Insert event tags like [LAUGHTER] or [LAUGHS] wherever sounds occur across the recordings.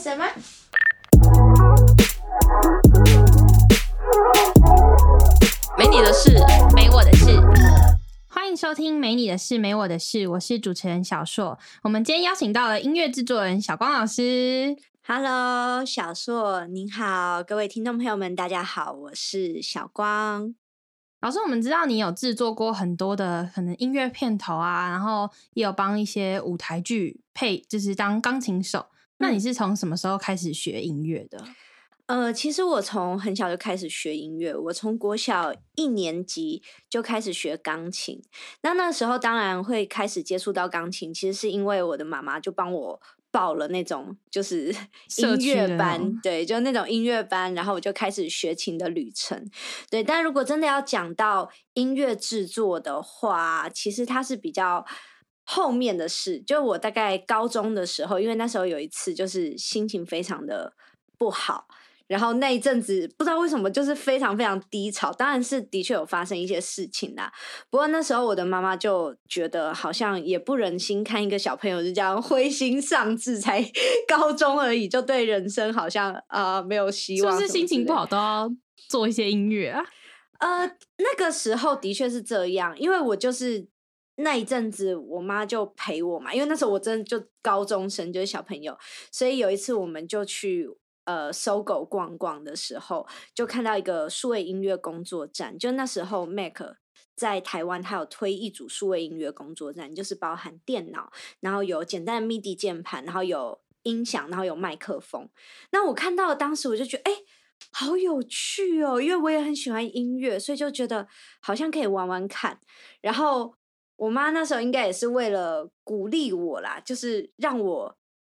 始了吗？没你的事，没我的事。欢迎收听《没你的事，没我的事》，我是主持人小硕。我们今天邀请到了音乐制作人小光老师。Hello，小硕您好，各位听众朋友们，大家好，我是小光。老师，我们知道你有制作过很多的可能音乐片头啊，然后也有帮一些舞台剧配，就是当钢琴手。那你是从什么时候开始学音乐的？呃，其实我从很小就开始学音乐，我从国小一年级就开始学钢琴。那那时候当然会开始接触到钢琴，其实是因为我的妈妈就帮我报了那种就是 [LAUGHS] 音乐班，对，就那种音乐班，然后我就开始学琴的旅程。对，但如果真的要讲到音乐制作的话，其实它是比较。后面的事，就我大概高中的时候，因为那时候有一次就是心情非常的不好，然后那一阵子不知道为什么就是非常非常低潮，当然是的确有发生一些事情啦。不过那时候我的妈妈就觉得好像也不忍心看一个小朋友就这样灰心丧志，才 [LAUGHS] 高中而已，就对人生好像呃没有希望，是不是心情不好？都要做一些音乐啊？呃，那个时候的确是这样，因为我就是那一阵子，我妈就陪我嘛，因为那时候我真的就高中生，就是小朋友，所以有一次我们就去呃搜狗逛逛的时候，就看到一个数位音乐工作站，就那时候 Mac。在台湾，它有推一组数位音乐工作站，就是包含电脑，然后有简单的 MIDI 键盘，然后有音响，然后有麦克风。那我看到当时我就觉得，哎、好有趣哦！因为我也很喜欢音乐，所以就觉得好像可以玩玩看。然后我妈那时候应该也是为了鼓励我啦，就是让我，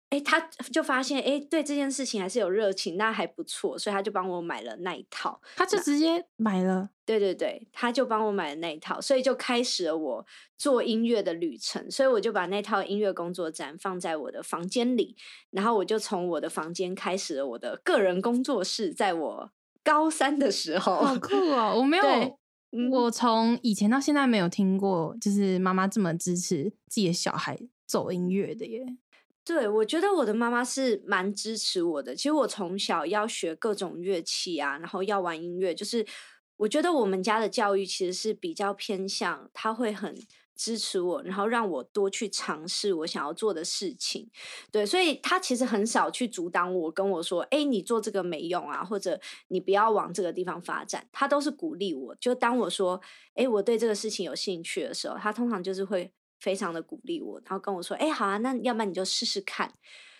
哎，她就发现，哎，对这件事情还是有热情，那还不错，所以她就帮我买了那一套。她就直接买了。对对对，她就帮我买了那一套，所以就开始了我做音乐的旅程。所以我就把那套音乐工作站放在我的房间里，然后我就从我的房间开始了我的个人工作室。在我高三的时候，好酷哦！我没 [LAUGHS] 有，嗯我从以前到现在没有听过，就是妈妈这么支持自己的小孩走音乐的耶。对，我觉得我的妈妈是蛮支持我的。其实我从小要学各种乐器啊，然后要玩音乐，就是我觉得我们家的教育其实是比较偏向，他会很支持我，然后让我多去尝试我想要做的事情。对，所以他其实很少去阻挡我，跟我说：“哎，你做这个没用啊，或者你不要往这个地方发展。”他都是鼓励我。就当我说：“哎，我对这个事情有兴趣的时候，他通常就是会非常的鼓励我，然后跟我说：“哎，好啊，那要不然你就试试看。”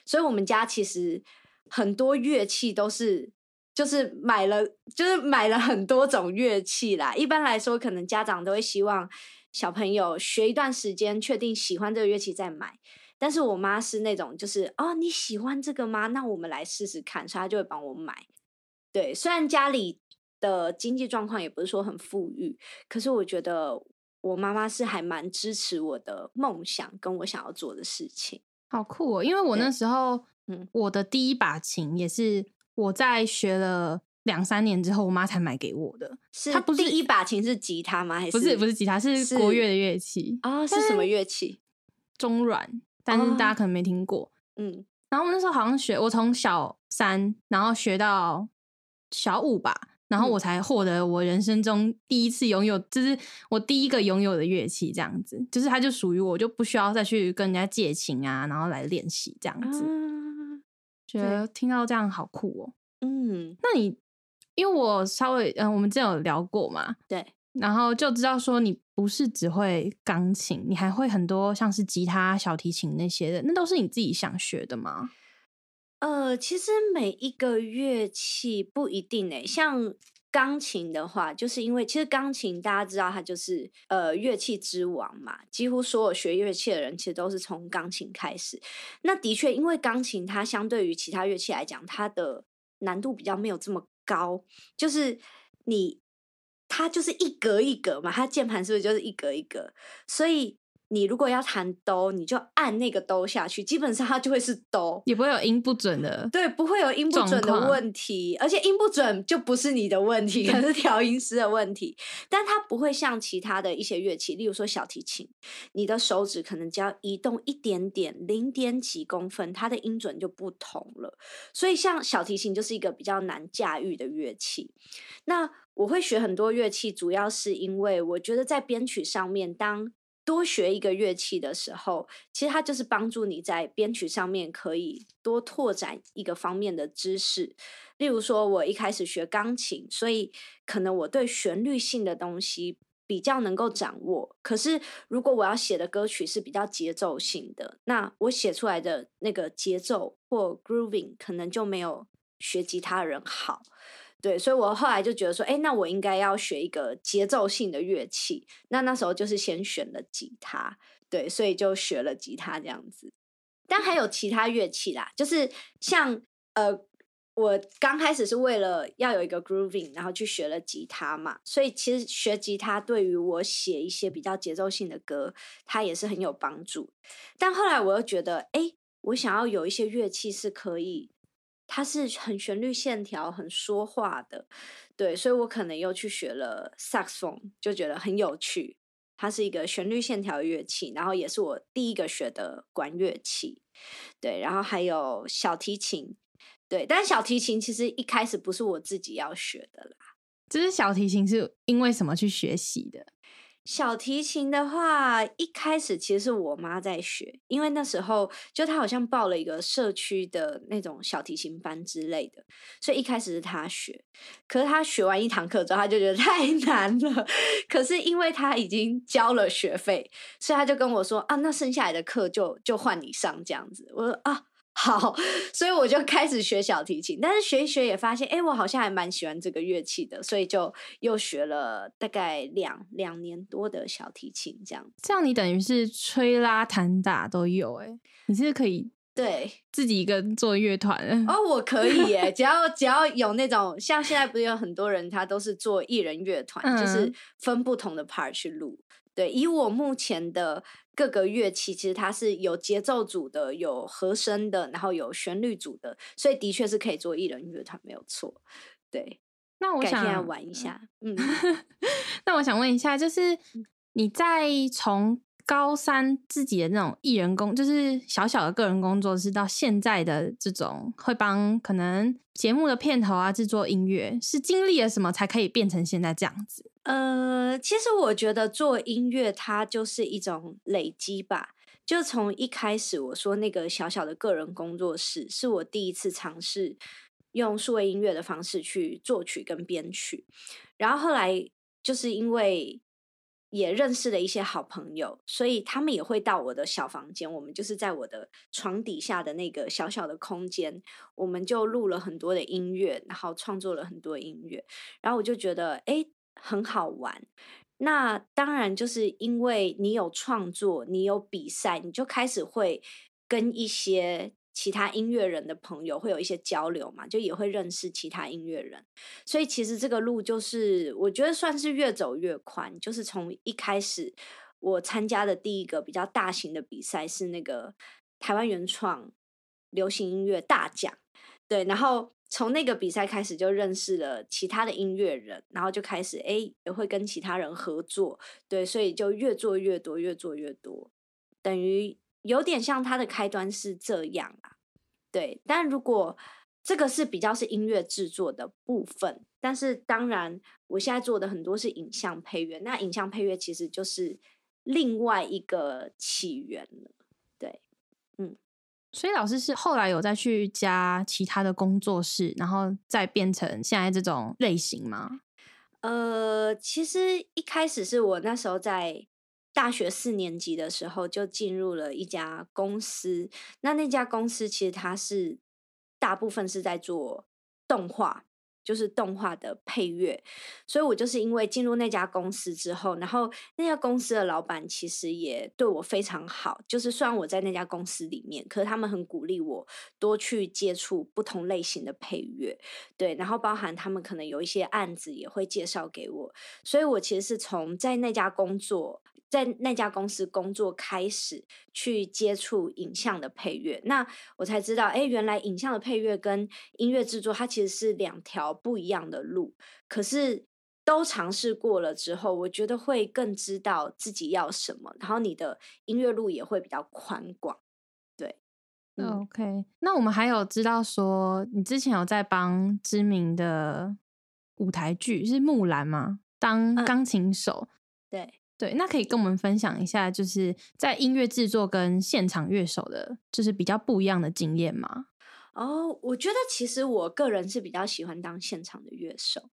所以，我们家其实很多乐器都是。就是买了，就是买了很多种乐器啦。一般来说，可能家长都会希望小朋友学一段时间，确定喜欢这个乐器再买。但是我妈是那种，就是哦，你喜欢这个吗？那我们来试试看，所以她就会帮我买。对，虽然家里的经济状况也不是说很富裕，可是我觉得我妈妈是还蛮支持我的梦想跟我想要做的事情。好酷哦！因为我那时候，嗯我的第一把琴也是我在学了两三年之后，我妈才买给我的。是它不是第一把琴是吉他吗？还不是不是吉他，是是国乐的乐器啊、是什么乐器？中软，但是大家可能没听过。嗯，然后我那时候好像学，我从小三，然后学到小五吧，然后嗯我才获得我人生中第一次拥有，就是我第一个拥有的乐器，这样子，就是它就属于我，就不需要再去跟人家借琴啊，然后来练习这样子。啊觉得听到这样好酷哦。嗯，那你因为我稍微嗯、呃我们之前有聊过嘛，对，然后就知道说你不是只会钢琴，你还会很多像是吉他、小提琴那些的，那都是你自己想学的吗？呃，其实每一个乐器不一定诶、像钢琴的话，就是因为其实钢琴大家知道它就是呃乐器之王嘛，几乎所有学乐器的人其实都是从钢琴开始。那的确，因为钢琴它相对于其他乐器来讲，它的难度比较没有这么高，就是你它就是一格一格嘛，它键盘是不是就是一格一格？所以你如果要弹哆，你就按那个哆下去，基本上它就会是哆，也不会有音不准的。对，不会有音不准的问题，而且音不准就不是你的问题，可能是调音师的问题。但它不会像其他的一些乐器，例如说小提琴，你的手指可能只要移动一点点，零点几公分，它的音准就不同了。所以像小提琴就是一个比较难驾驭的乐器。那我会学很多乐器，主要是因为我觉得在编曲上面，当多学一个乐器的时候，其实它就是帮助你在编曲上面可以多拓展一个方面的知识。例如说，我一开始学钢琴，所以可能我对旋律性的东西比较能够掌握。可是，如果我要写的歌曲是比较节奏性的，那我写出来的那个节奏或 grooving 可能就没有学吉他人好。对，所以我后来就觉得说，哎，那我应该要学一个节奏性的乐器。那那时候就是先选了吉他，对，所以就学了吉他这样子。但还有其他乐器啦，就是像呃，我刚开始是为了要有一个 grooving，然后去学了吉他嘛。所以其实学吉他对于我写一些比较节奏性的歌，它也是很有帮助。但后来我又觉得，哎，我想要有一些乐器是可以。它是很旋律线条、很说话的，对，所以我可能又去学了萨克斯风，就觉得很有趣。它是一个旋律线条乐器，然后也是我第一个学的管乐器，对，然后还有小提琴，对，但小提琴其实一开始不是我自己要学的啦。就是小提琴是因为什么去学习的？小提琴的话，一开始其实是我妈在学，因为那时候就她好像报了一个社区的那种小提琴班之类的，所以一开始是她学。可是她学完一堂课之后，她就觉得 [LAUGHS] 太难了。可是因为她已经交了学费，所以她就跟我说：“啊，那剩下来的课就就换你上这样子。”我说：“啊。”好，所以我就开始学小提琴，但是学一学也发现，哎，我好像还蛮喜欢这个乐器的，所以就又学了大概两两年多的小提琴，这样。这样你等于是吹拉弹打都有，哎，你是可以对自己一个人做乐团哦，我可以，哎，[LAUGHS] 只要只要有那种像现在不是有很多人他都是做艺人乐团，就是分不同的 part 去录。对，以我目前的各个乐器，其实它是有节奏组的，有和声的，然后有旋律组的，所以的确是可以做艺人乐团，没有错。对，那我想玩一下。[LAUGHS] 嗯，那我想问一下，就是你在从。高三自己的那种艺人工，就是小小的个人工作室，到现在的这种会帮可能节目的片头啊制作音乐，是经历了什么才可以变成现在这样子？呃，其实我觉得做音乐它就是一种累积吧。就从一开始我说那个小小的个人工作室，是我第一次尝试用数位音乐的方式去作曲跟编曲，然后后来就是因为。也认识了一些好朋友，所以他们也会到我的小房间。我们就是在我的床底下的那个小小的空间，我们就录了很多的音乐，然后创作了很多音乐。然后我就觉得，哎，很好玩。那当然就是因为你有创作，你有比赛，你就开始会跟一些。其他音乐人的朋友会有一些交流嘛，就也会认识其他音乐人，所以其实这个路就是我觉得算是越走越宽。就是从一开始我参加的第一个比较大型的比赛是那个台湾原创流行音乐大奖，对，然后从那个比赛开始就认识了其他的音乐人，然后就开始哎也会跟其他人合作，对，所以就越做越多，越做越多，等于。有点像它的开端是这样啊，对。但如果这个是比较是音乐制作的部分，但是当然我现在做的很多是影像配乐，那影像配乐其实就是另外一个起源了，对，嗯。所以老师是后来有再去加其他的工作室，然后再变成现在这种类型吗？呃，其实一开始是我那时候在。大学四年级的时候就进入了一家公司，那那家公司其实它是大部分是在做动画，就是动画的配乐，所以我就是因为进入那家公司之后，然后那家公司的老板其实也对我非常好，就是虽然我在那家公司里面，可是他们很鼓励我多去接触不同类型的配乐，对，然后包含他们可能有一些案子也会介绍给我，所以我其实是从在那家工作。在那家公司工作开始去接触影像的配乐，那我才知道，哎，原来影像的配乐跟音乐制作它其实是两条不一样的路。可是都尝试过了之后，我觉得会更知道自己要什么，然后你的音乐路也会比较宽广。对嗯，OK。那我们还有知道说，你之前有在帮知名的舞台剧是《木兰》吗？当钢琴手？对。对，那可以跟我们分享一下，就是在音乐制作跟现场乐手的，就是比较不一样的经验吗？哦，我觉得其实我个人是比较喜欢当现场的乐手，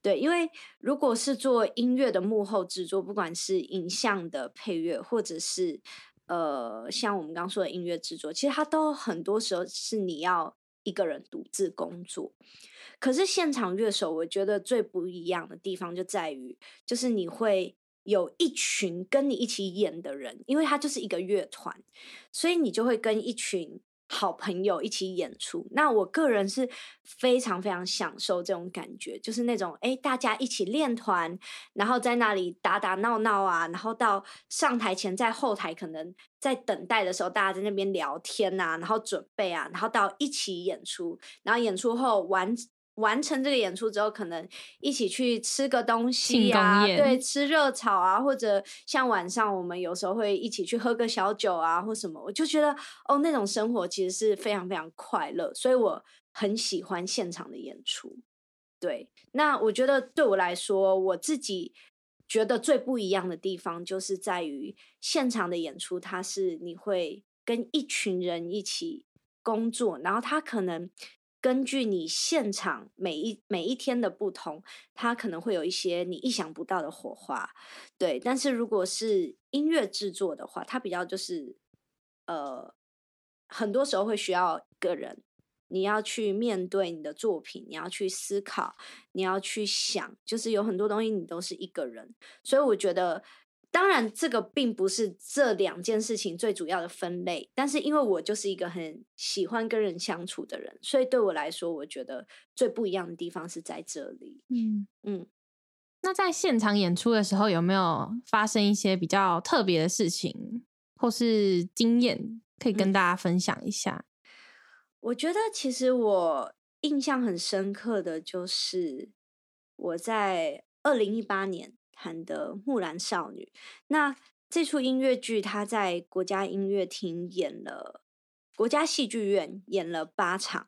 对，因为如果是做音乐的幕后制作，不管是影像的配乐，或者是呃像我们刚说的音乐制作，其实它都很多时候是你要一个人独自工作。可是现场乐手，我觉得最不一样的地方就在于，就是你会。有一群跟你一起演的人，因为他就是一个乐团，所以你就会跟一群好朋友一起演出。那我个人是非常非常享受这种感觉，就是那种哎，大家一起练团，然后在那里打打闹闹啊，然后到上台前，在后台可能在等待的时候，大家在那边聊天呐，然后准备啊，然后到一起演出，然后演出后完。完成这个演出之后，可能一起去吃个东西啊，对，吃热炒啊，或者像晚上我们有时候会一起去喝个小酒啊，或什么，我就觉得哦，那种生活其实是非常非常快乐，所以我很喜欢现场的演出。对，那我觉得对我来说，我自己觉得最不一样的地方，就是在于现场的演出，它是你会跟一群人一起工作，然后他可能。根据你现场每一每一天的不同，它可能会有一些你意想不到的火花，对。但是如果是音乐制作的话，它比较就是，呃，很多时候会需要一个人，你要去面对你的作品，你要去思考，你要去想，就是有很多东西你都是一个人，所以我觉得。当然，这个并不是这两件事情最主要的分类，但是因为我就是一个很喜欢跟人相处的人，所以对我来说，我觉得最不一样的地方是在这里。嗯嗯。那在现场演出的时候，有没有发生一些比较特别的事情或是经验，可以跟大家分享一下？我觉得其实我印象很深刻的就是我在二零一八年。谈的《木兰少女》，那这出音乐剧，他在国家音乐厅演了，国家戏剧院演了八场，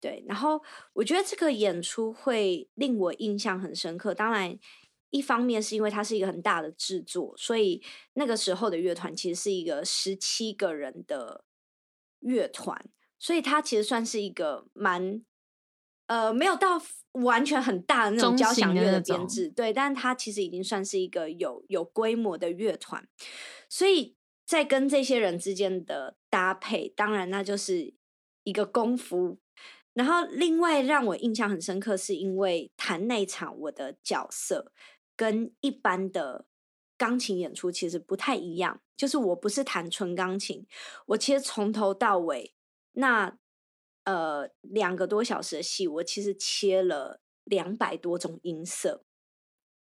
对。然后我觉得这个演出会令我印象很深刻。当然，一方面是因为它是一个很大的制作，所以那个时候的乐团其实是一个十七个人的乐团，所以它其实算是一个蛮。呃，没有到完全很大的那种交响乐的编制，对，但它其实已经算是一个有有规模的乐团，所以在跟这些人之间的搭配，当然那就是一个功夫。然后另外让我印象很深刻，是因为弹那场我的角色跟一般的钢琴演出其实不太一样，就是我不是弹纯钢琴，我其实从头到尾那。呃，两个多小时的戏，我其实切了两百多种音色，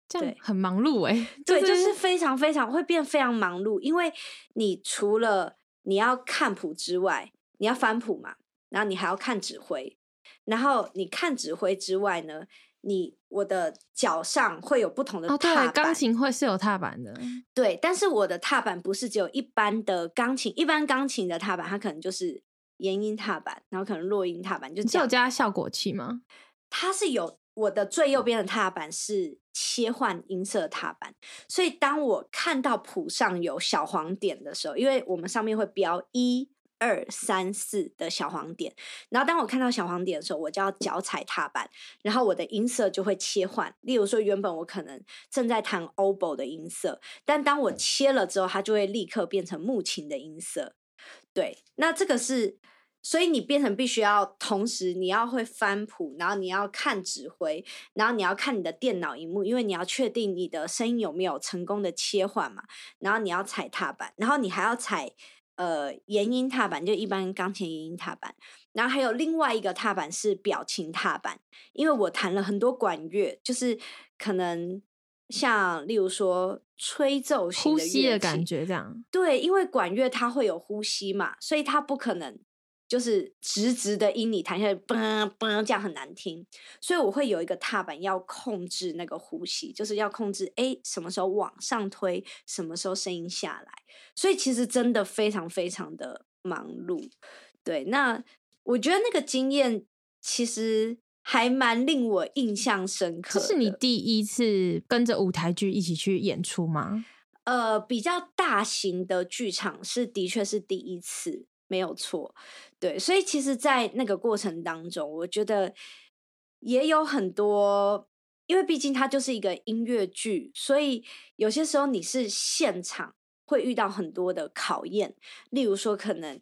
对，很忙碌哎，对，就是非常非常会变非常忙碌，因为你除了你要看谱之外，你要翻谱嘛，然后你还要看指挥，然后你看指挥之外呢，你我的脚上会有不同的踏板，钢琴会是有踏板的，对，但是我的踏板不是只有一般的钢琴，一般钢琴的踏板它可能就是。延音踏板，然后可能落音踏板，就有加效果器吗？它是有，我的最右边的踏板是切换音色踏板，所以当我看到谱上有小黄点的时候，因为我们上面会标一二三四的小黄点，然后当我看到小黄点的时候，我就要脚踩踏板，然后我的音色就会切换。例如说，原本我可能正在弹 oboe 的音色，但当我切了之后，它就会立刻变成木琴的音色。对，那这个是，所以你变成必须要同时你要会翻谱，然后你要看指挥，然后你要看你的电脑荧幕，因为你要确定你的声音有没有成功的切换嘛。然后你要踩踏板，然后你还要踩呃延音踏板，就一般钢琴延音踏板。然后还有另外一个踏板是表情踏板，因为我弹了很多管乐，就是可能像例如说吹奏型呼吸的感觉这样。对，因为管乐它会有呼吸嘛，所以它不可能就是直直的音你弹下来，嘣嘣这样很难听。所以我会有一个踏板要控制那个呼吸，就是要控制哎什么时候往上推，什么时候声音下来。所以其实真的非常非常的忙碌。对，那我觉得那个经验其实还蛮令我印象深刻。这是你第一次跟着舞台剧一起去演出吗？呃，比较大型的剧场是的确是第一次，没有错。对，所以其实，在那个过程当中，我觉得也有很多，因为毕竟它就是一个音乐剧，所以有些时候你是现场会遇到很多的考验，例如说可能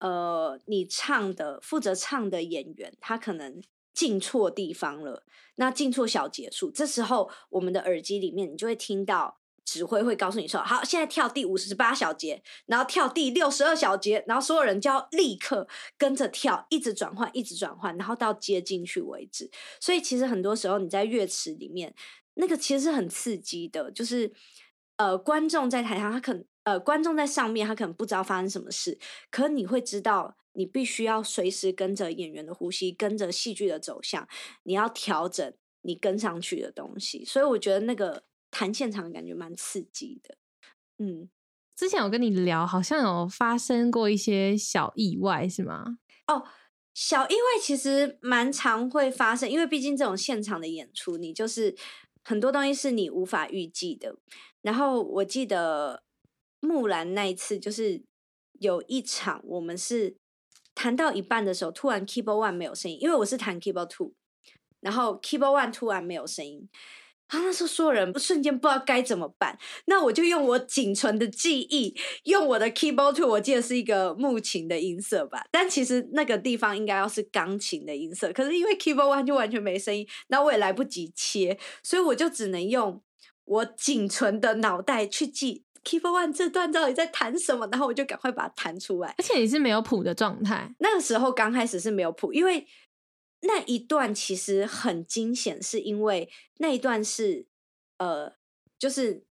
呃，你唱的负责唱的演员，他可能进错地方了，那进错小节数，这时候我们的耳机里面你就会听到。指挥会告诉你说：“好，现在跳第五十八小节，然后跳第六十二小节，然后所有人就要立刻跟着跳，一直转换，一直转换，然后到接进去为止。所以其实很多时候你在乐池里面，那个其实是很刺激的，就是呃，观众在台上，他可能呃，观众在上面，他可能不知道发生什么事，可你会知道，你必须要随时跟着演员的呼吸，跟着戏剧的走向，你要调整你跟上去的东西。所以我觉得那个。谈现场的感觉蛮刺激的，嗯，之前我跟你聊，好像有发生过一些小意外，是吗？哦，小意外其实蛮常会发生，因为毕竟这种现场的演出，你就是很多东西是你无法预计的。然后我记得木兰那一次，就是有一场我们是弹到一半的时候，突然 keyboard one 没有声音，因为我是弹 keyboard two，然后 keyboard one 突然没有声音。啊，那时候所有人瞬间不知道该怎么办，那我就用我仅存的记忆，用我的 keyboard two，我记得是一个木琴的音色吧，但其实那个地方应该要是钢琴的音色，可是因为 keyboard one 就完全没声音，那我也来不及切，所以我就只能用我仅存的脑袋去记 keyboard one 这段到底在弹什么，然后我就赶快把它弹出来。而且你是没有谱的状态，那个时候刚开始是没有谱，因为。那一段其实很惊险，是因为那一段是呃，就是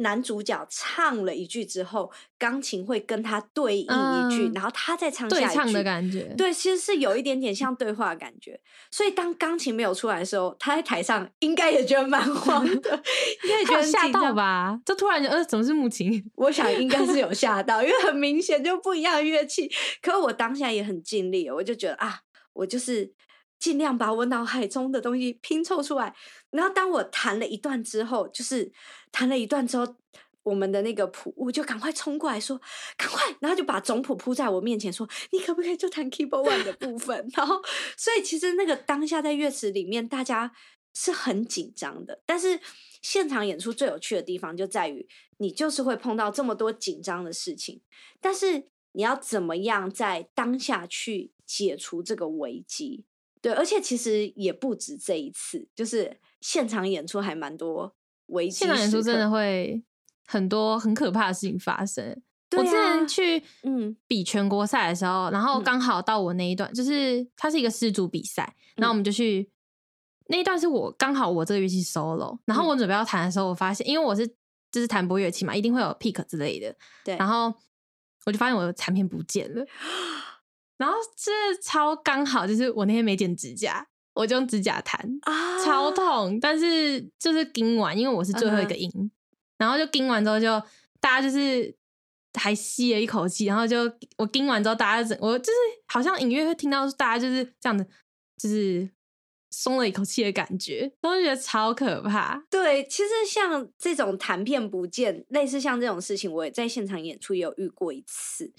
男主角唱了一句之后，钢琴会跟他对应一句，然后他再唱下一句，对唱的感觉。对，其实是有一点点像对话的感觉。所以当钢琴没有出来的时候，他在台上应该也觉得蛮慌的，[LAUGHS] 应该觉得吓到吧？就突然就呃，怎么是木琴？我想应该是有 [LAUGHS] 吓到，因为很明显就不一样的乐器。可我当下也很尽力，我就觉得啊，我就是。尽量把我脑海中的东西拼凑出来，然后当我弹了一段之后，就是弹了一段之后，我们的那个谱，我就赶快冲过来说：“赶快！”然后就把总谱铺在我面前，说：“你可不可以就弹 keyboard one 的部分？”然后，所以其实那个当下在乐池里面，大家是很紧张的。但是现场演出最有趣的地方就在于，你就是会碰到这么多紧张的事情，但是你要怎么样在当下去解除这个危机？对，而且其实也不止这一次，就是现场演出还蛮多危机。现场演出真的会很多很可怕的事情发生。我之前去嗯比全国赛的时候，然后刚好到我那一段，就是它是一个四组比赛，然后我们就去那一段是我刚好我这个乐器 solo，然后我准备要弹的时候，我发现因为我是就是弹拨乐器嘛，一定会有 pick 之类的，对，然后我就发现我的产品不见了。[LAUGHS] 然后这超刚好，就是我那天没剪指甲，我就用指甲弹啊，超痛。但是就是钉完，因为我是最后一个音，然后就钉完之后，就大家就是还吸了一口气，然后就我钉完之后，大家整我就是好像隐约会听到大家就是这样子，就是。松了一口气的感觉，都觉得超可怕。对，其实像这种弹片不见，类似像这种事情，我也在现场演出也有遇过一次。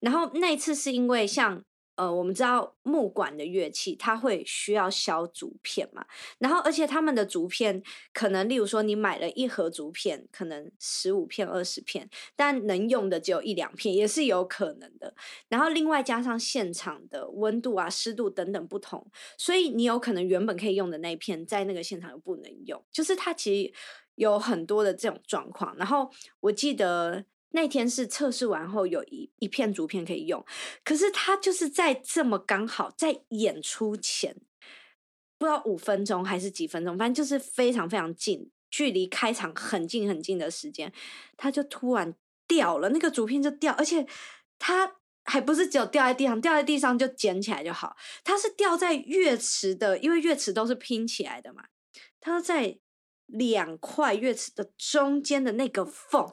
然后那一次是因为像。呃，我们知道木管的乐器，它会需要削竹片嘛，然后而且他们的竹片可能，例如说你买了一盒竹片，可能十五片、二十片，但能用的只有一两片，也是有可能的。然后另外加上现场的温度啊、湿度等等不同，所以你有可能原本可以用的那一片，在那个现场又不能用，就是它其实有很多的这种状况。然后我记得。那天是测试完后有一一片竹片可以用，可是他就是在这么刚好在演出前，不知道五分钟还是几分钟，反正就是非常非常近距离开场很近很近的时间，它就突然掉了，那个竹片就掉，而且它还不是只有掉在地上，掉在地上就捡起来就好，它是掉在乐池的，因为乐池都是拼起来的嘛，它在两块月池的中间的那个缝，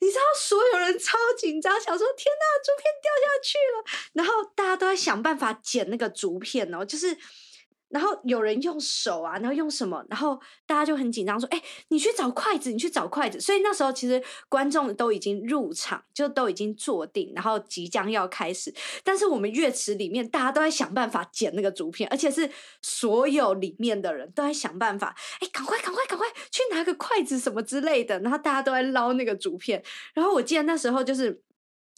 你知道所有人超紧张，想说天呐，竹片掉下去了，然后大家都在想办法捡那个竹片哦，就是。然后有人用手啊，然后用什么，然后大家就很紧张，说：“哎，你去找筷子，你去找筷子。”所以那时候其实观众都已经入场，就都已经坐定，然后即将要开始。但是我们乐池里面，大家都在想办法捡那个竹片，而且是所有里面的人都在想办法，哎，赶快，赶快，赶快去拿个筷子什么之类的。然后大家都在捞那个竹片。然后我记得那时候就是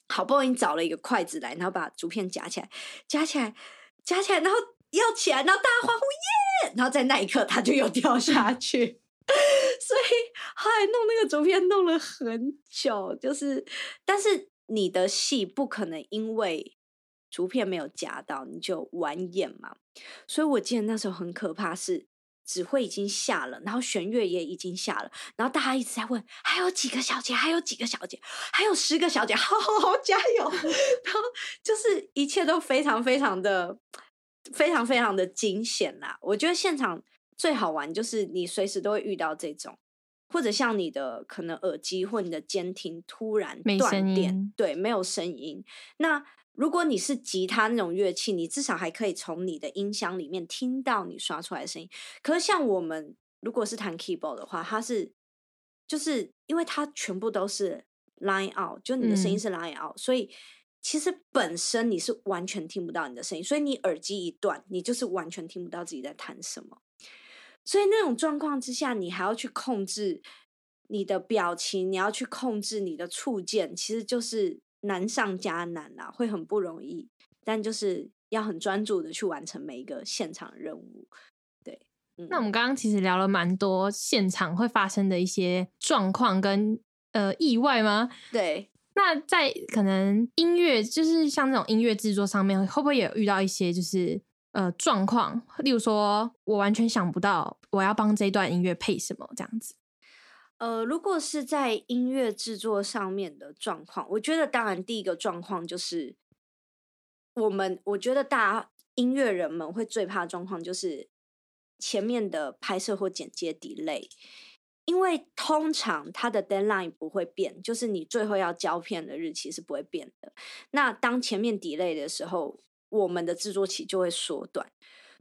好不容易找了一个筷子来，然后把竹片夹起来，夹起来，夹起来，然后。要起来，然后大家欢呼耶！然后在那一刻，他就又掉下去。[LAUGHS] 所以后来弄那个竹片弄了很久，就是，但是你的戏不可能因为竹片没有夹到你就完演嘛。所以我记得那时候很可怕，是指挥已经下了，然后弦乐也已经下了，然后大家一直在问还有几个小姐，还有几个小姐，还有十个小姐，好好好，加油！[LAUGHS] 然后就是一切都非常非常的。非常非常的惊险啦！我觉得现场最好玩就是你随时都会遇到这种，或者像你的可能耳机或你的监听突然断电，对，没有声音。那如果你是吉他那种乐器，你至少还可以从你的音箱里面听到你刷出来的声音。可是像我们如果是弹 keyboard 的话，它是就是因为它全部都是 line out，就你的声音是 line out，所以。其实本身你是完全听不到你的声音，所以你耳机一断，你就是完全听不到自己在弹什么。所以那种状况之下，你还要去控制你的表情，你要去控制你的触键，其实就是难上加难啦，会很不容易。但就是要很专注的去完成每一个现场任务。对，那我们刚刚其实聊了蛮多现场会发生的一些状况跟呃意外吗？对。那在可能音乐，就是像这种音乐制作上面，会不会也遇到一些就是呃状况？例如说，我完全想不到我要帮这段音乐配什么这样子。呃，如果是在音乐制作上面的状况，我觉得当然第一个状况就是我们，我觉得大家音乐人们会最怕的状况就是前面的拍摄或剪接 delay。因为通常它的 deadline 不会变，就是你最后要胶片的日期是不会变的。那当前面 delay 的时候，我们的制作期就会缩短。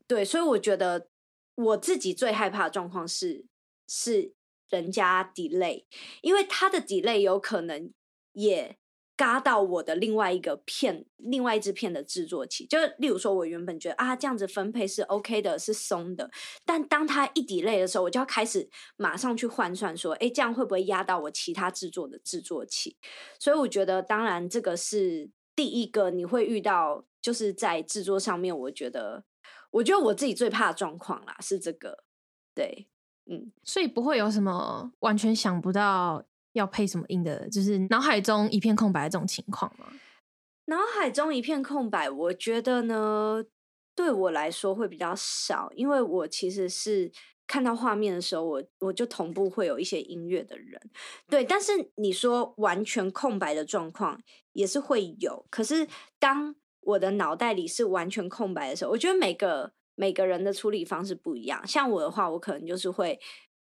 对，所以我觉得我自己最害怕的状况是是人家 delay，因为他的 delay 有可能也。嘎到我的另外一个片，另外一支片的制作期，就例如说，我原本觉得啊，这样子分配是 OK 的，是松的，但当他一抵累的时候，我就要开始马上去换算，说，哎，这样会不会压到我其他制作的制作期？所以我觉得，当然这个是第一个你会遇到，就是在制作上面，我觉得，我觉得我自己最怕的状况啦，是这个，对，嗯，所以不会有什么完全想不到。要配什么音的，就是脑海中一片空白这种情况吗？脑海中一片空白，我觉得呢，对我来说会比较少，因为我其实是看到画面的时候，我我就同步会有一些音乐的人，对。但是你说完全空白的状况也是会有，可是当我的脑袋里是完全空白的时候，我觉得每个每个人的处理方式不一样。像我的话，我可能就是会。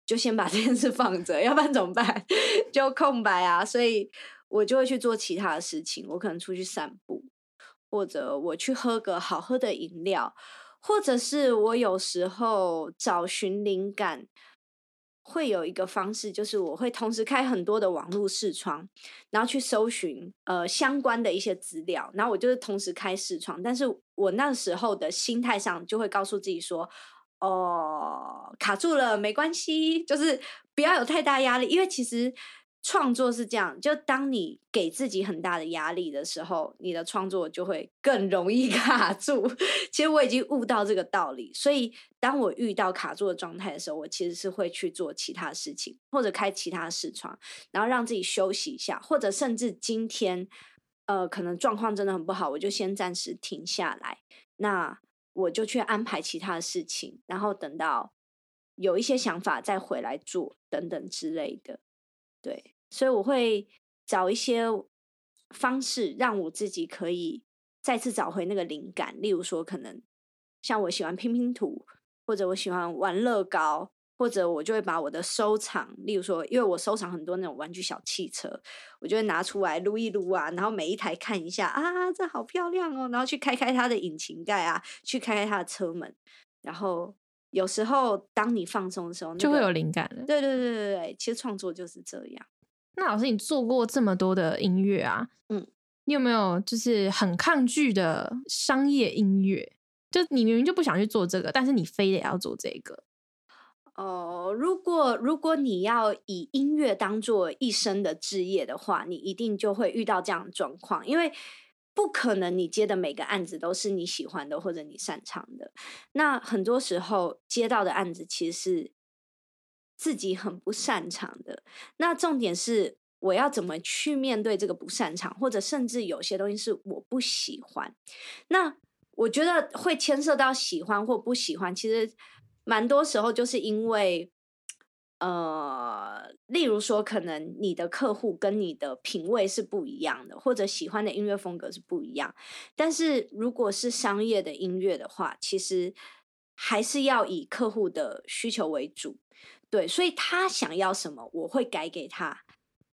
就先把 [LAUGHS] 这件事放着，要不然怎么办？[LAUGHS] 就空白啊，所以我就会去做其他的事情。我可能出去散步，或者我去喝个好喝的饮料，或者是我有时候找寻灵感，会有一个方式，就是我会同时开很多的网络视窗，然后去搜寻呃相关的一些资料，然后我就是同时开视窗，但是我那时候的心态上就会告诉自己说。哦，卡住了没关系，就是不要有太大压力，因为其实创作是这样，就当你给自己很大的压力的时候，你的创作就会更容易 [LAUGHS] 卡住。其实我已经悟到这个道理，所以当我遇到卡住的状态的时候，我其实是会去做其他事情，或者开其他视窗，然后让自己休息一下，或者甚至今天呃可能状况真的很不好，我就先暂时停下来。那我就去安排其他的事情，然后等到有一些想法再回来做等等之类的。对，所以我会找一些方式让我自己可以再次找回那个灵感，例如说可能像我喜欢拼拼图，或者我喜欢玩乐高。或者我就会把我的收藏，例如说，因为我收藏很多那种玩具小汽车，我就会拿出来撸一撸啊，然后每一台看一下啊，这好漂亮哦，然后去开开它的引擎盖啊，去开开它的车门，然后有时候当你放松的时候，就会有灵感了。对对对对对，其实创作就是这样。那老师，你做过这么多的音乐啊，嗯，你有没有就是很抗拒的商业音乐？就你明明就不想去做这个，但是你非得要做这个。哦，如果如果你要以音乐当做一生的职业的话，你一定就会遇到这样的状况，因为不可能你接的每个案子都是你喜欢的或者你擅长的。那很多时候接到的案子其实是自己很不擅长的。那重点是我要怎么去面对这个不擅长，或者甚至有些东西是我不喜欢。那我觉得会牵涉到喜欢或不喜欢，其实。蛮多时候就是因为，呃，例如说，可能你的客户跟你的品味是不一样的，或者喜欢的音乐风格是不一样。但是如果是商业的音乐的话，其实还是要以客户的需求为主。对，所以他想要什么，我会改给他，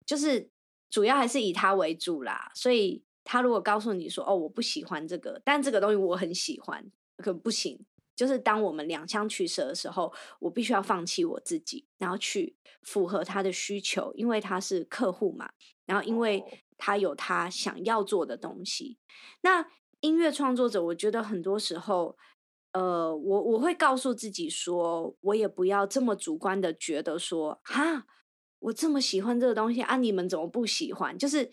就是主要还是以他为主啦。所以他如果告诉你说：“哦，我不喜欢这个，但这个东西我很喜欢，可不行。”就是当我们两相取舍的时候，我必须要放弃我自己，然后去符合他的需求，因为他是客户嘛。然后，因为他有他想要做的东西。那音乐创作者，我觉得很多时候，呃，我我会告诉自己说，我也不要这么主观的觉得说，哈，我这么喜欢这个东西啊，你们怎么不喜欢？就是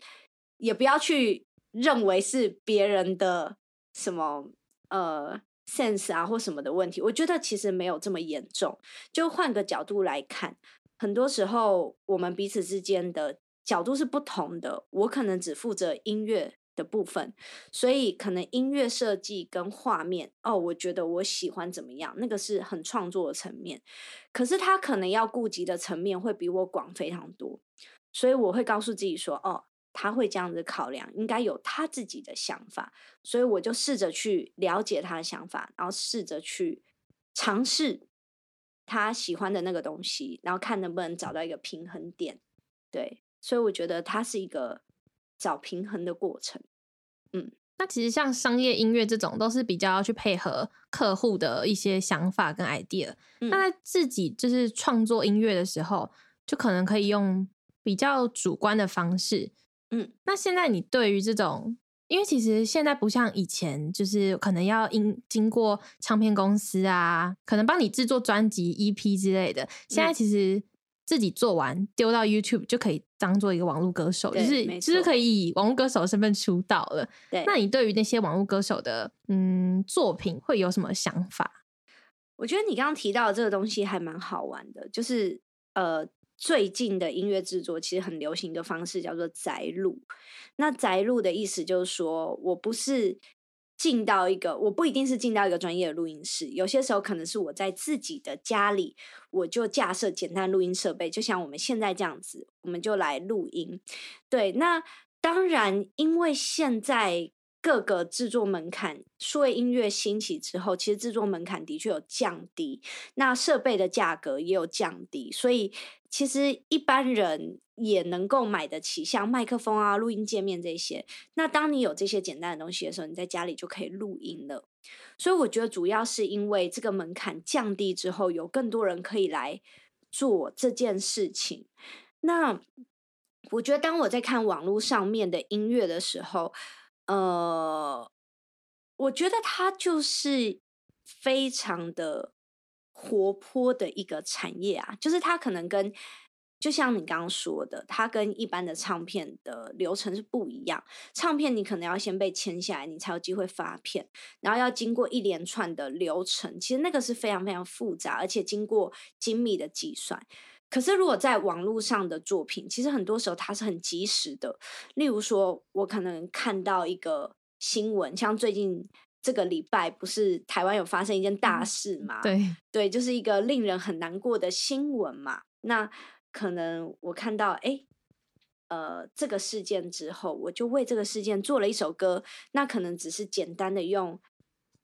也不要去认为是别人的什么，呃。Sense 啊或什么的问题，我觉得其实没有这么严重。就换个角度来看，很多时候我们彼此之间的角度是不同的。我可能只负责音乐的部分，所以可能音乐设计跟画面，哦，我觉得我喜欢怎么样，那个是很创作的层面。可是他可能要顾及的层面会比我广非常多，所以我会告诉自己说，哦。他会这样子考量，应该有他自己的想法，所以我就试着去了解他的想法，然后试着去尝试他喜欢的那个东西，然后看能不能找到一个平衡点。对，所以我觉得它是一个找平衡的过程。嗯，那其实像商业音乐这种，都是比较去配合客户的一些想法跟 idea。那在自己就是创作音乐的时候，就可能可以用比较主观的方式。嗯，那现在你对于这种，因为其实现在不像以前，就是可能要经经过唱片公司啊，可能帮你制作专辑 EP 之类的。现在其实自己做完丢到 YouTube 就可以当做一个网络歌手，就是就是可以以网络歌手的身份出道了。对，那你对于那些网络歌手的嗯作品会有什么想法？我觉得你刚刚提到的这个东西还蛮好玩的，就是呃。最近的音乐制作其实很流行的方式叫做宅录。那宅录的意思就是说，我不是进到一个，我不一定是进到一个专业的录音室，有些时候可能是我在自己的家里，我就架设简单录音设备，就像我们现在这样子，我们就来录音。对，那当然，因为现在。各个制作门槛，数位音乐兴起之后，其实制作门槛的确有降低，那设备的价格也有降低，所以其实一般人也能够买得起，像麦克风啊、录音界面这些。那当你有这些简单的东西的时候，你在家里就可以录音了。所以我觉得主要是因为这个门槛降低之后，有更多人可以来做这件事情。那我觉得当我在看网络上面的音乐的时候，呃，我觉得它就是非常的活泼的一个产业啊，就是它可能跟就像你刚刚说的，它跟一般的唱片的流程是不一样。唱片你可能要先被签下来，你才有机会发片，然后要经过一连串的流程，其实那个是非常非常复杂，而且经过精密的计算。可是，如果在网络上的作品，其实很多时候它是很及时的。例如说，我可能看到一个新闻，像最近这个礼拜不是台湾有发生一件大事嘛？对，对，就是一个令人很难过的新闻嘛。那可能我看到，哎，呃，这个事件之后，我就为这个事件做了一首歌。那可能只是简单的用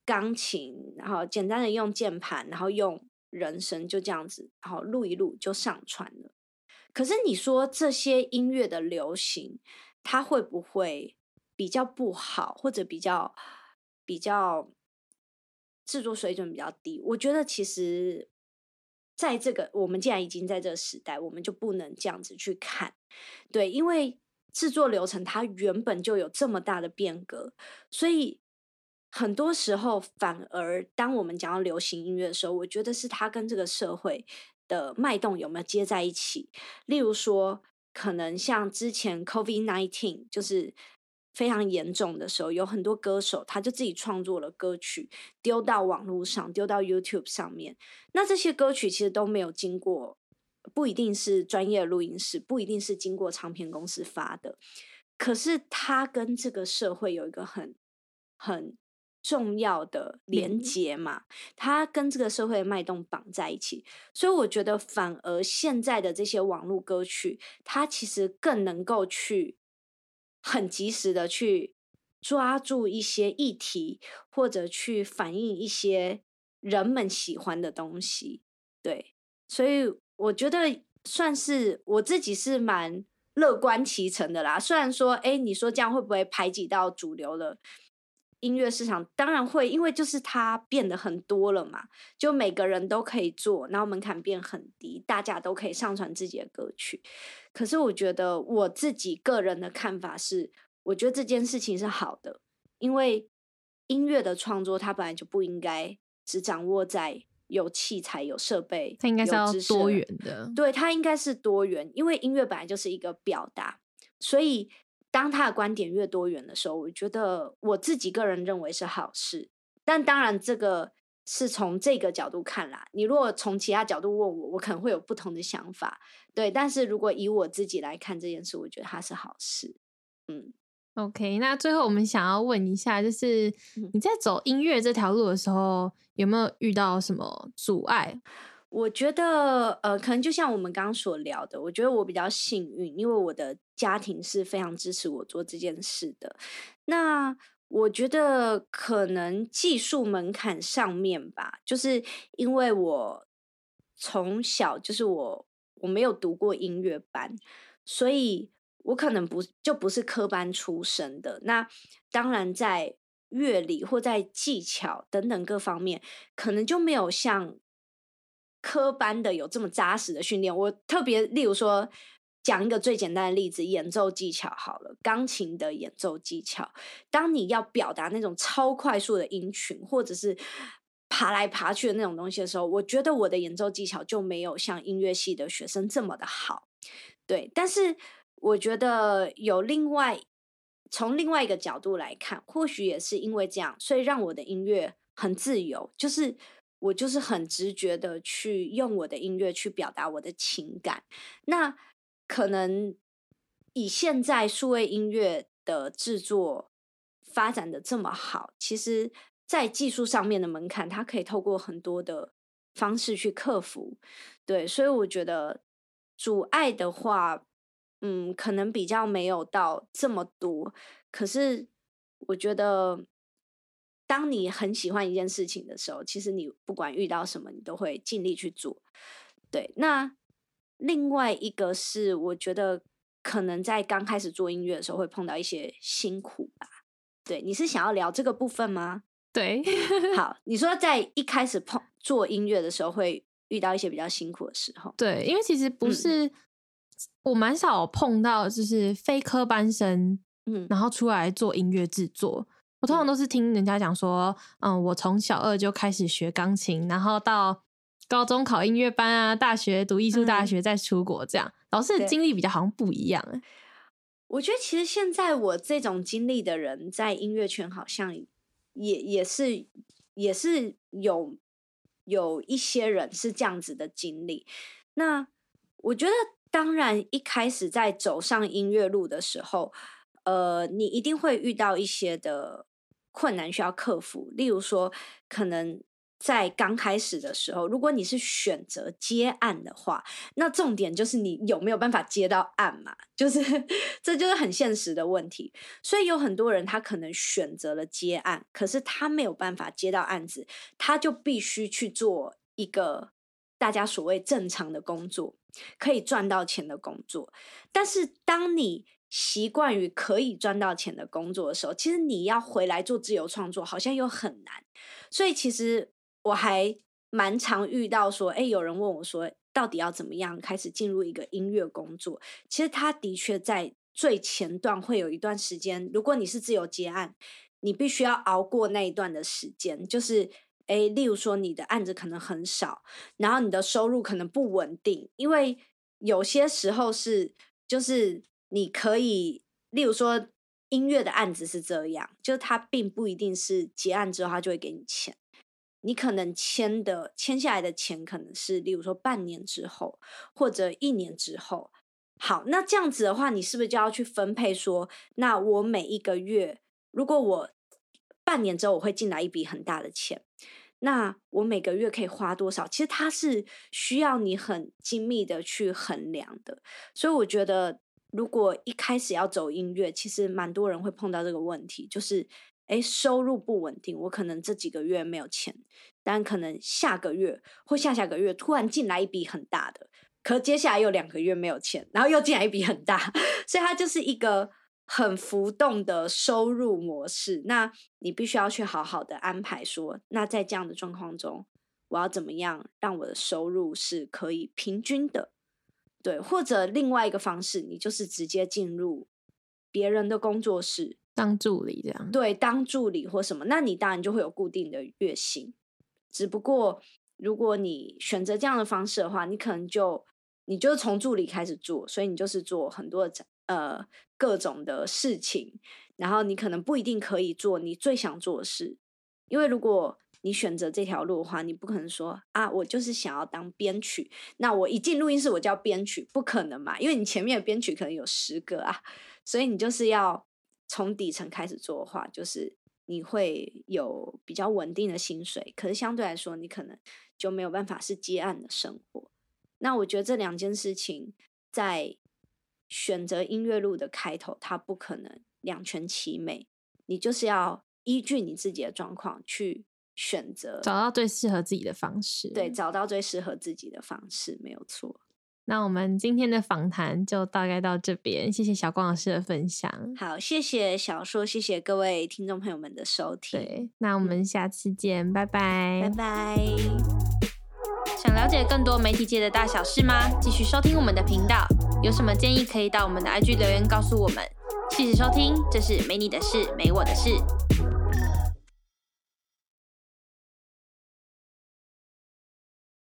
钢琴，然后简单的用键盘，然后用人生，就这样子，然后录一录就上传了。可是你说这些音乐的流行，它会不会比较不好，或者比较比较制作水准比较低？我觉得其实在这个我们既然已经在这个时代，我们就不能这样子去看，对，因为制作流程它原本就有这么大的变革，所以很多时候反而当我们讲到流行音乐的时候，我觉得是它跟这个社会。的脉动有没有接在一起？例如说，可能像之前 COVID nineteen 就是非常严重的时候，有很多歌手他就自己创作了歌曲，丢到网络上，丢到 YouTube 上面。那这些歌曲其实都没有经过，不一定是专业录音室，不一定是经过唱片公司发的。可是他跟这个社会有一个很很。重要的连接嘛，它跟这个社会的脉动绑在一起，所以我觉得反而现在的这些网络歌曲，它其实更能够去很及时的去抓住一些议题，或者去反映一些人们喜欢的东西。对，所以我觉得算是我自己是蛮乐观其成的啦。虽然说，哎，你说这样会不会排挤到主流了？音乐市场当然会，因为就是它变得很多了嘛，就每个人都可以做，然后门槛变很低，大家都可以上传自己的歌曲。可是我觉得我自己个人的看法是，我觉得这件事情是好的，因为音乐的创作它本来就不应该只掌握在有器材、有设备，它应该是要多元的。对，它应该是多元，因为音乐本来就是一个表达，所以。当他的观点越多元的时候，我觉得我自己个人认为是好事。但当然，这个是从这个角度看啦。你如果从其他角度问我，我可能会有不同的想法。对，但是如果以我自己来看这件事，我觉得它是好事。嗯，OK。那最后我们想要问一下，就是你在走音乐这条路的时候，有没有遇到什么阻碍？我觉得，呃，可能就像我们刚刚所聊的，我觉得我比较幸运，因为我的家庭是非常支持我做这件事的。那我觉得可能技术门槛上面吧，就是因为我从小就是我我没有读过音乐班，所以我可能不就不是科班出身的。那当然在乐理或在技巧等等各方面，可能就没有像。科班的有这么扎实的训练，我特别例如说讲一个最简单的例子，演奏技巧好了，钢琴的演奏技巧，当你要表达那种超快速的音群，或者是爬来爬去的那种东西的时候，我觉得我的演奏技巧就没有像音乐系的学生这么的好。对，但是我觉得有另外从另外一个角度来看，或许也是因为这样，所以让我的音乐很自由，就是。我就是很直觉的去用我的音乐去表达我的情感。那可能以现在数位音乐的制作发展的这么好，其实在技术上面的门槛，它可以透过很多的方式去克服。对，所以我觉得阻碍的话，嗯，可能比较没有到这么多。可是我觉得。当你很喜欢一件事情的时候，其实你不管遇到什么，你都会尽力去做。对，那另外一个是，我觉得可能在刚开始做音乐的时候会碰到一些辛苦吧。对，你是想要聊这个部分吗？对，好，你说在一开始碰做音乐的时候会遇到一些比较辛苦的时候。对，因为其实不是我蛮少碰到，就是非科班生，嗯，然后出来做音乐制作。我通常都是听人家讲说，嗯，我从小二就开始学钢琴，然后到高中考音乐班啊，大学读艺术大学，再出国这样。老师的经历比较好像不一样。我觉得其实现在我这种经历的人，在音乐圈好像也也是也是有有一些人是这样子的经历。那我觉得，当然一开始在走上音乐路的时候，呃，你一定会遇到一些的。困难需要克服。例如说，可能在刚开始的时候，如果你是选择接案的话，那重点就是你有没有办法接到案嘛？就是 [LAUGHS] 这就是很现实的问题。所以有很多人他可能选择了接案，可是他没有办法接到案子，他就必须去做一个大家所谓正常的工作，可以赚到钱的工作。但是当你习惯于可以赚到钱的工作的时候，其实你要回来做自由创作，好像又很难。所以其实我还蛮常遇到说，哎，有人问我说，到底要怎么样开始进入一个音乐工作？其实他的确在最前段会有一段时间，如果你是自由接案，你必须要熬过那一段的时间，就是哎，例如说你的案子可能很少，然后你的收入可能不稳定，因为有些时候是就是。你可以，例如说音乐的案子是这样，就是他并不一定是结案之后他就会给你钱，你可能签的签下来的钱可能是，例如说半年之后或者一年之后。好，那这样子的话，你是不是就要去分配说，那我每一个月，如果我半年之后我会进来一笔很大的钱，那我每个月可以花多少？其实它是需要你很精密的去衡量的，所以我觉得。如果一开始要走音乐，其实蛮多人会碰到这个问题，就是，哎，收入不稳定，我可能这几个月没有钱，但可能下个月或下下个月突然进来一笔很大的，可接下来又两个月没有钱，然后又进来一笔很大，[LAUGHS] 所以它就是一个很浮动的收入模式。那你必须要去好好的安排，说，那在这样的状况中，我要怎么样让我的收入是可以平均的。对，或者另外一个方式，你就是直接进入别人的工作室当助理，这样对，当助理或什么，那你当然就会有固定的月薪。只不过，如果你选择这样的方式的话，你可能就你就从助理开始做，所以你就是做很多的呃各种的事情，然后你可能不一定可以做你最想做的事，因为如果。你选择这条路的话，你不可能说啊，我就是想要当编曲，那我一进录音室我就要编曲，不可能嘛？因为你前面的编曲可能有十个啊，所以你就是要从底层开始做的话，就是你会有比较稳定的薪水，可是相对来说，你可能就没有办法是接案的生活。那我觉得这两件事情在选择音乐路的开头，它不可能两全其美，你就是要依据你自己的状况去。选择找到最适合自己的方式，对，找到最适合自己的方式没有错。那我们今天的访谈就大概到这边，谢谢小光老师的分享。好，谢谢小说，谢谢各位听众朋友们的收听。对，那我们下次见，拜拜，拜拜。想了解更多媒体界的大小事吗？继续收听我们的频道，有什么建议可以到我们的 IG 留言告诉我们。谢谢收听，这是没你的事，没我的事。